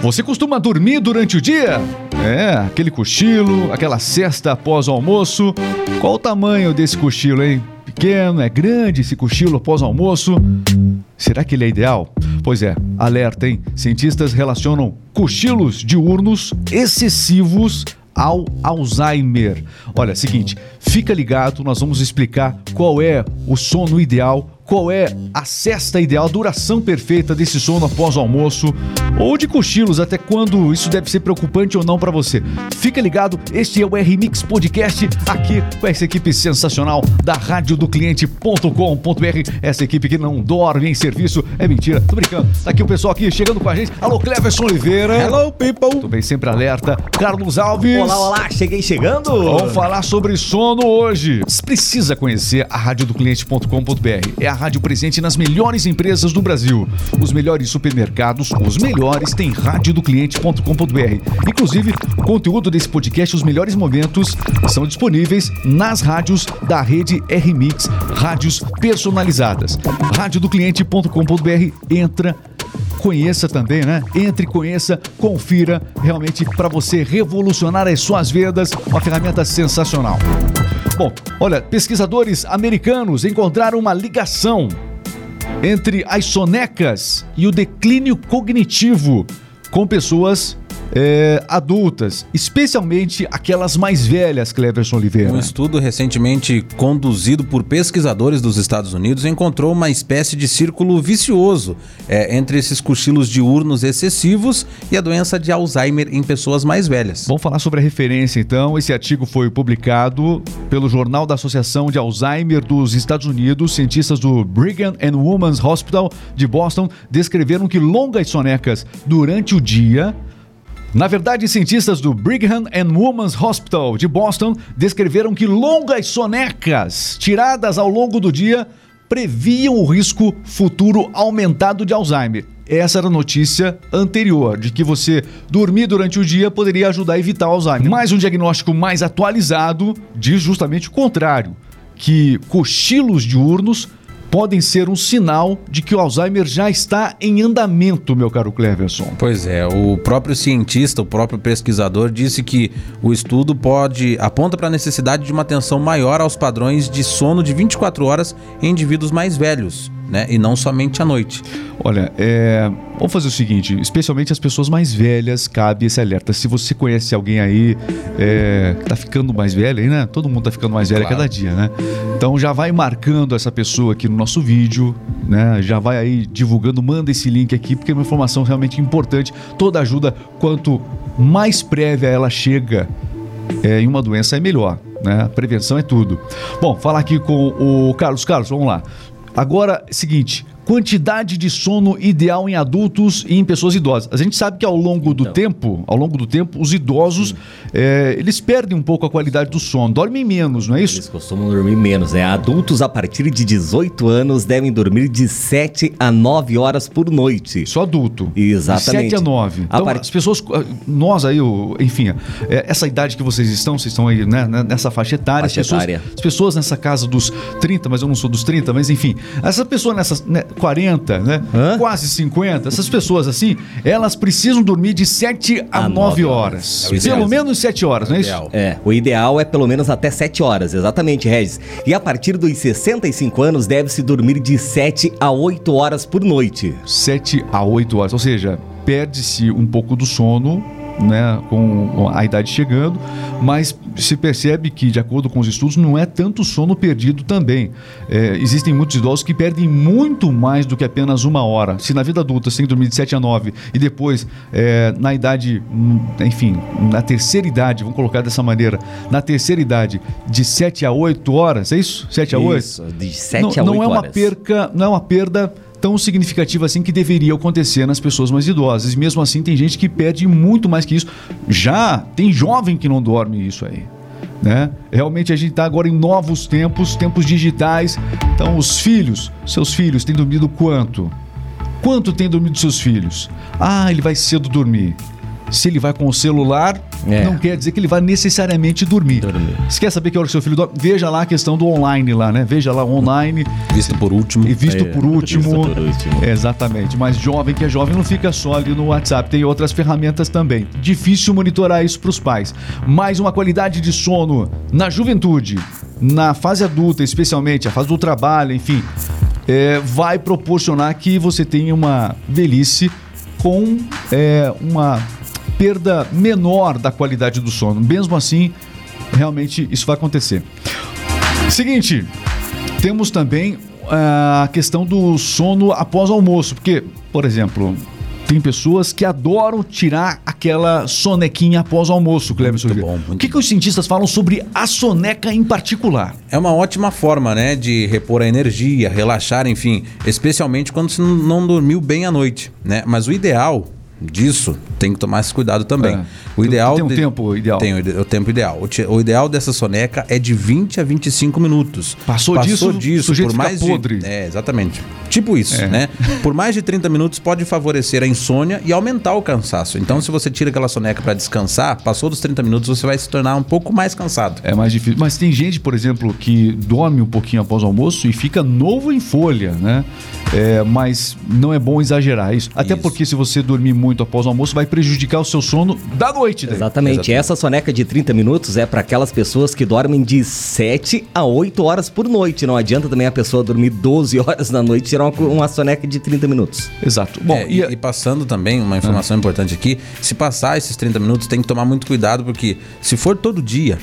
Você costuma dormir durante o dia? É, aquele cochilo, aquela cesta após o almoço. Qual o tamanho desse cochilo, hein? Pequeno, é grande esse cochilo após o almoço? Será que ele é ideal? Pois é, alerta, hein? Cientistas relacionam cochilos diurnos excessivos ao Alzheimer. Olha, seguinte, fica ligado, nós vamos explicar qual é o sono ideal qual é a cesta ideal, a duração perfeita desse sono após o almoço ou de cochilos, até quando isso deve ser preocupante ou não para você. Fica ligado, este é o R-Mix Podcast, aqui com essa equipe sensacional da rádio do cliente.com.br. Essa equipe que não dorme em serviço, é mentira, tô brincando. Tá aqui o pessoal aqui chegando com a gente. Alô, Cleverson Oliveira. Hello, people. Tudo bem, sempre alerta. Carlos Alves. Olá, olá, cheguei chegando. Vamos falar sobre sono hoje. Você precisa conhecer a rádio do cliente.com.br. É a rádio presente nas melhores empresas do Brasil. Os melhores supermercados, os melhores tem radiodocliente.com.br. Inclusive, o conteúdo desse podcast, os melhores momentos, são disponíveis nas rádios da rede RMix, rádios personalizadas. radiodocliente.com.br entra conheça também, né? Entre, conheça, confira, realmente para você revolucionar as suas vendas, uma ferramenta sensacional. Bom, olha, pesquisadores americanos encontraram uma ligação entre as sonecas e o declínio cognitivo com pessoas é, adultas, especialmente aquelas mais velhas, Cleverson Oliveira. Um estudo recentemente conduzido por pesquisadores dos Estados Unidos encontrou uma espécie de círculo vicioso é, entre esses cochilos diurnos excessivos e a doença de Alzheimer em pessoas mais velhas. Vamos falar sobre a referência então. Esse artigo foi publicado pelo Jornal da Associação de Alzheimer dos Estados Unidos. Cientistas do Brigham and Women's Hospital de Boston descreveram que longas sonecas durante o dia na verdade, cientistas do Brigham and Women's Hospital de Boston descreveram que longas sonecas tiradas ao longo do dia previam o risco futuro aumentado de Alzheimer. Essa era a notícia anterior, de que você dormir durante o dia poderia ajudar a evitar Alzheimer. Mas um diagnóstico mais atualizado diz justamente o contrário, que cochilos diurnos podem ser um sinal de que o Alzheimer já está em andamento, meu caro Cleverson. Pois é, o próprio cientista, o próprio pesquisador disse que o estudo pode aponta para a necessidade de uma atenção maior aos padrões de sono de 24 horas em indivíduos mais velhos né? E não somente à noite. Olha, é... vamos fazer o seguinte: especialmente as pessoas mais velhas, cabe esse alerta. Se você conhece alguém aí é... que tá ficando mais velho, aí, né? Todo mundo tá ficando mais velho claro. a cada dia, né? Então já vai marcando essa pessoa aqui no nosso vídeo, né? Já vai aí divulgando, manda esse link aqui, porque é uma informação realmente importante. Toda ajuda, quanto mais prévia ela chega é, em uma doença, é melhor. Né? A prevenção é tudo. Bom, falar aqui com o Carlos. Carlos, vamos lá. Agora, seguinte, quantidade de sono ideal em adultos e em pessoas idosas. A gente sabe que ao longo do então. tempo, ao longo do tempo, os idosos é, eles perdem um pouco a qualidade do sono, dormem menos, não é isso? Eles costumam dormir menos, né? Adultos a partir de 18 anos devem dormir de 7 a 9 horas por noite. Só adulto. Exatamente. De 7 a 9. Então, a part... as pessoas, nós aí, enfim, é, essa idade que vocês estão, vocês estão aí né, né nessa faixa etária, faixa as, pessoas, etária. as pessoas nessa casa dos 30, mas eu não sou dos 30, mas enfim, essa pessoa nessa né, 40, né? Hã? Quase 50. Essas pessoas assim, elas precisam dormir de 7 a, a 9 horas. horas. É pelo menos 7 horas, não é isso? É, o ideal é pelo menos até 7 horas, exatamente, Regis. E a partir dos 65 anos deve-se dormir de 7 a 8 horas por noite. 7 a 8 horas, ou seja, perde-se um pouco do sono né, com a idade chegando, mas se percebe que, de acordo com os estudos, não é tanto sono perdido também. É, existem muitos idosos que perdem muito mais do que apenas uma hora. Se na vida adulta você tem que dormir de 7 a 9 e depois, é, na idade, enfim, na terceira idade, vamos colocar dessa maneira, na terceira idade, de 7 a 8 horas, é isso? 7 a 8? Isso, de 7 não, a 8 não é uma horas. perca, não é uma perda tão significativa assim que deveria acontecer nas pessoas mais idosas. E mesmo assim tem gente que perde muito mais que isso. Já tem jovem que não dorme isso aí. Né? Realmente a gente está agora em novos tempos, tempos digitais. Então os filhos, seus filhos têm dormido quanto? Quanto tem dormido seus filhos? Ah, ele vai cedo dormir. Se ele vai com o celular, É. não quer dizer que ele vai necessariamente dormir. Dormir. Se quer saber que hora que seu filho dorme, veja lá a questão do online lá, né? Veja lá online Visto por último. e visto É, por último. visto por último. Exatamente. Mas jovem que é jovem não fica só ali no WhatsApp, tem outras ferramentas também. Difícil monitorar isso para os pais. Mais uma qualidade de sono na juventude, na fase adulta, especialmente, a fase do trabalho, enfim, é, vai proporcionar que você tenha uma velhice com é, uma perda menor da qualidade do sono. Mesmo assim, realmente isso vai acontecer. Seguinte, temos também ah, a questão do sono após o almoço, porque, por exemplo, tem pessoas que adoram tirar aquela sonequinha após o almoço, Cleber Muito bom, muito O que, que os cientistas falam sobre a soneca em particular? É uma ótima forma, né, de repor a energia, relaxar, enfim, especialmente quando você não dormiu bem à noite, né? Mas o ideal disso tem que tomar esse cuidado também. É. O ideal Tem um de- tempo ideal? Tem o, tempo ideal. O, ideal dessa soneca é de 20 a 25 minutos. Passou disso, o sujeito por mais podre. É, exatamente. Tipo isso, É. né? Por mais de 30 minutos pode favorecer a insônia e aumentar o cansaço. Então, se você tira aquela soneca para descansar, passou dos 30 minutos, você vai se tornar um pouco mais cansado. É mais difícil. Mas tem gente, por exemplo, que dorme um pouquinho após o almoço e fica novo em folha, né? É, mas não é bom exagerar isso. Até Isso. porque se você dormir muito após o almoço, vai prejudicar o seu sono da noite. Daí. Exatamente. Exatamente. Essa soneca de 30 minutos é para aquelas pessoas que dormem de 7 a 8 horas por noite. Não adianta também a pessoa dormir 12 horas na noite e tirar uma, uma soneca de 30 minutos. Exato. Bom, É, e, e, e passando também uma informação importante aqui, se passar esses 30 minutos, tem que tomar muito cuidado, porque se for todo dia,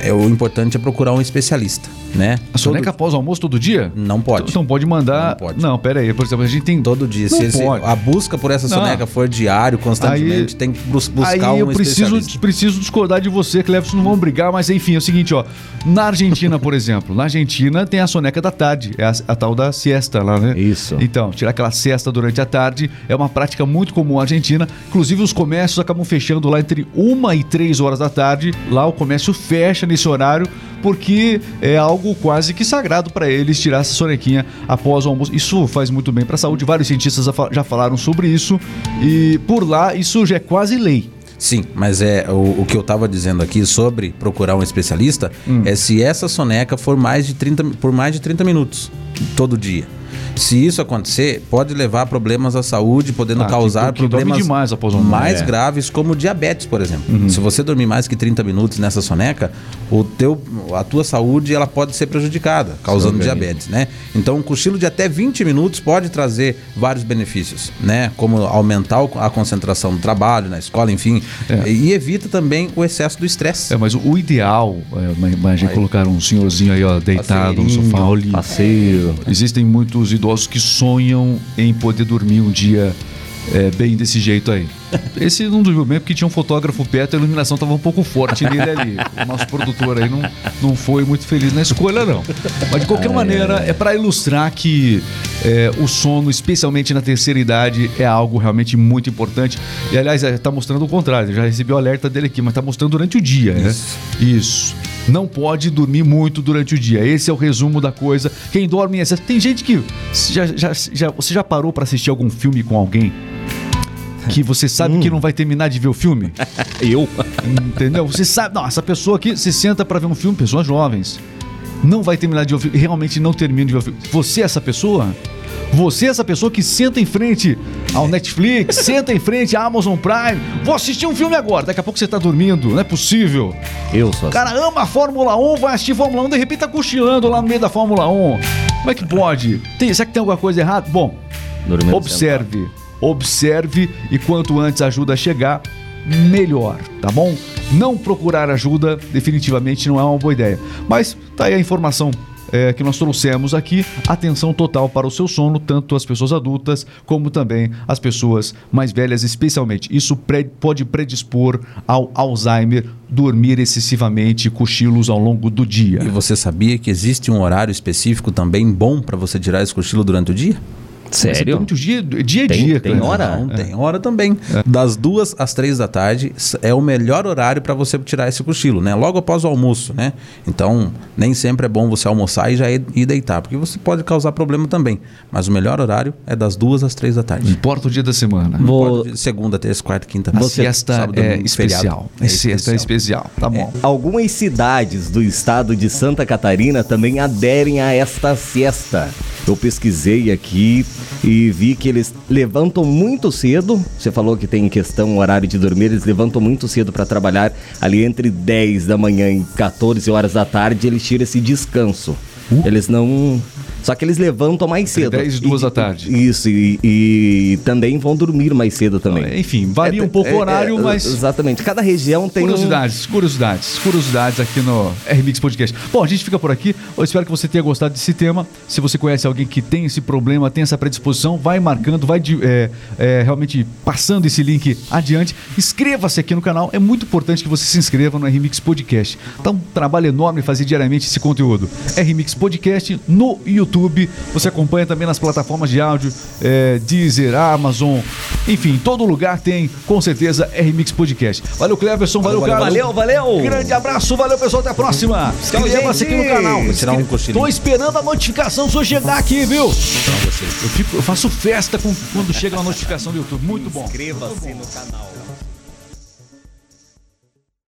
é, o importante é procurar um especialista, né? a soneca todo, após o almoço todo dia? Não pode. Então pode mandar. Não pode. Não, pera aí. Por exemplo, a gente tem. todo dia. Não Se, a busca por essa Não. soneca for diário, constantemente, Aí- tem que bus- buscar Aí eu um preciso, especialista. preciso discordar de você, Cleverson, não vamos brigar, mas enfim, é o seguinte, ó. Na Argentina, por exemplo, na Argentina tem a soneca da tarde, é a, a tal da siesta lá, né? Isso. Então, tirar aquela siesta durante a tarde é uma prática muito comum na Argentina. Inclusive, os comércios acabam fechando lá entre uma e três horas da tarde. Lá o comércio fecha nesse horário porque é algo quase que sagrado para eles tirar essa sonequinha após o almoço. Isso faz muito bem para a saúde. Vários cientistas já falaram sobre isso e por lá isso já é quase lei. Sim, mas é o, o que eu estava dizendo aqui sobre procurar um especialista Hum. é se essa soneca for mais de 30, por mais de 30 minutos todo dia. Se isso acontecer, pode levar a problemas à saúde, podendo Ah, que- causar que dorme problemas demais após almoço. mais É. Uhum. graves, como diabetes, por exemplo. Se você dormir mais que 30 minutos nessa soneca, o teu, a tua saúde ela pode ser prejudicada, causando Sim, diabetes, né? Então, um cochilo de até 20 minutos pode trazer vários benefícios, né? Como aumentar a concentração no trabalho, na escola, enfim. É. E evita também o excesso do estresse. É, mas o, ideal, é, imagem colocar um senhorzinho aí, ó, deitado no sofá, olha. Passeio. Existem muitos idosos que sonham em poder dormir um dia é, bem desse jeito aí. Esse não dormiu bem porque tinha um fotógrafo perto, a iluminação estava um pouco forte nele ali. O nosso produtor aí não, não foi muito feliz na escolha, não. Mas de qualquer maneira, é para ilustrar que é, o sono, especialmente na terceira idade, é algo realmente muito importante. E aliás, está mostrando o contrário. Eu já recebi o alerta dele aqui, mas está mostrando durante o dia, né? Isso. Isso. Não pode dormir muito durante o dia. Esse é o resumo da coisa. Quem dorme em excesso. Tem gente que. Já, já, já- você já parou pra assistir algum filme com alguém? Que você sabe que não vai terminar de ver o filme? Eu? Entendeu? Você sabe. Não, essa pessoa aqui, você senta pra ver um filme, pessoas jovens. Não vai terminar de ver o filme. Realmente não termina de ver o filme. Você é essa pessoa? Você é essa pessoa que senta em frente ao Netflix, senta em frente à Amazon Prime. Vou assistir um filme agora. Daqui a pouco você tá dormindo. Não é possível. Eu sou O assim. cara ama a Fórmula 1, vai assistir Fórmula 1, de repente tá cochilando lá no meio da Fórmula 1. Como é que pode? Tem, será que tem alguma coisa errada? Bom, Dormindo observe. Observe e quanto antes a ajuda chegar, melhor, tá bom? Não procurar ajuda definitivamente não é uma boa ideia. Mas tá aí a informação é, que nós trouxemos aqui. Atenção total para o seu sono, tanto as pessoas adultas como também as pessoas mais velhas, especialmente. Isso pre- pode predispor ao Alzheimer, dormir excessivamente, cochilos ao longo do dia. E você sabia que existe um horário específico também bom para você tirar esse cochilo durante o dia? Sério? Muito dia, dia a Tem- dia, tem Cleber. hora? Não, tem hora também. Das duas às três da tarde é o melhor horário para você tirar esse cochilo, né? Logo após o almoço, né? Então, nem sempre é bom você almoçar e já ir, ir deitar, porque você pode causar problema também. Mas o melhor horário é das duas às três da tarde. Importa o dia da semana. Vou- segunda, terça, quarta, quinta. A Você- siesta sábado, é domingo, especial. feriado. É siesta é especial. Tá bom. Algumas cidades do estado de Santa Catarina também aderem a esta siesta. Eu pesquisei aqui e vi que eles levantam muito cedo. Você falou que tem questão horário de dormir, eles levantam muito cedo para trabalhar ali entre 10 da manhã e 14 horas da tarde, eles tiram esse descanso. Eles não só que eles levantam mais cedo. 10 e 2 da tarde. Isso, e, e também vão dormir mais cedo também. Enfim, varia um pouco o É, horário, é, mas. Exatamente. Cada região tem um... Curiosidades, curiosidades, curiosidades aqui no RMix Podcast. Bom, a gente fica por aqui. Eu espero que você tenha gostado desse tema. Se você conhece alguém que tem esse problema, tem essa predisposição, vai marcando, vai de- é, é, realmente passando esse link adiante. Inscreva-se aqui no canal. É muito importante que você se inscreva no RMix Podcast. Tá um trabalho enorme fazer diariamente esse conteúdo. RMix Podcast no YouTube. Você acompanha também nas plataformas de áudio, é, Deezer, Amazon, enfim, todo lugar tem, com certeza, RMix Podcast. Valeu, Cleverson, valeu, Valeu, Carlos. valeu, valeu. Grande abraço, valeu, pessoal, até a próxima. Inscreva-se aqui no canal. Vou tirar um cochilinho. Tô esperando a notificação sua chegar aqui, viu? Eu, fico- eu faço festa com- quando chega uma notificação do YouTube. Muito bom. Inscreva-se no canal.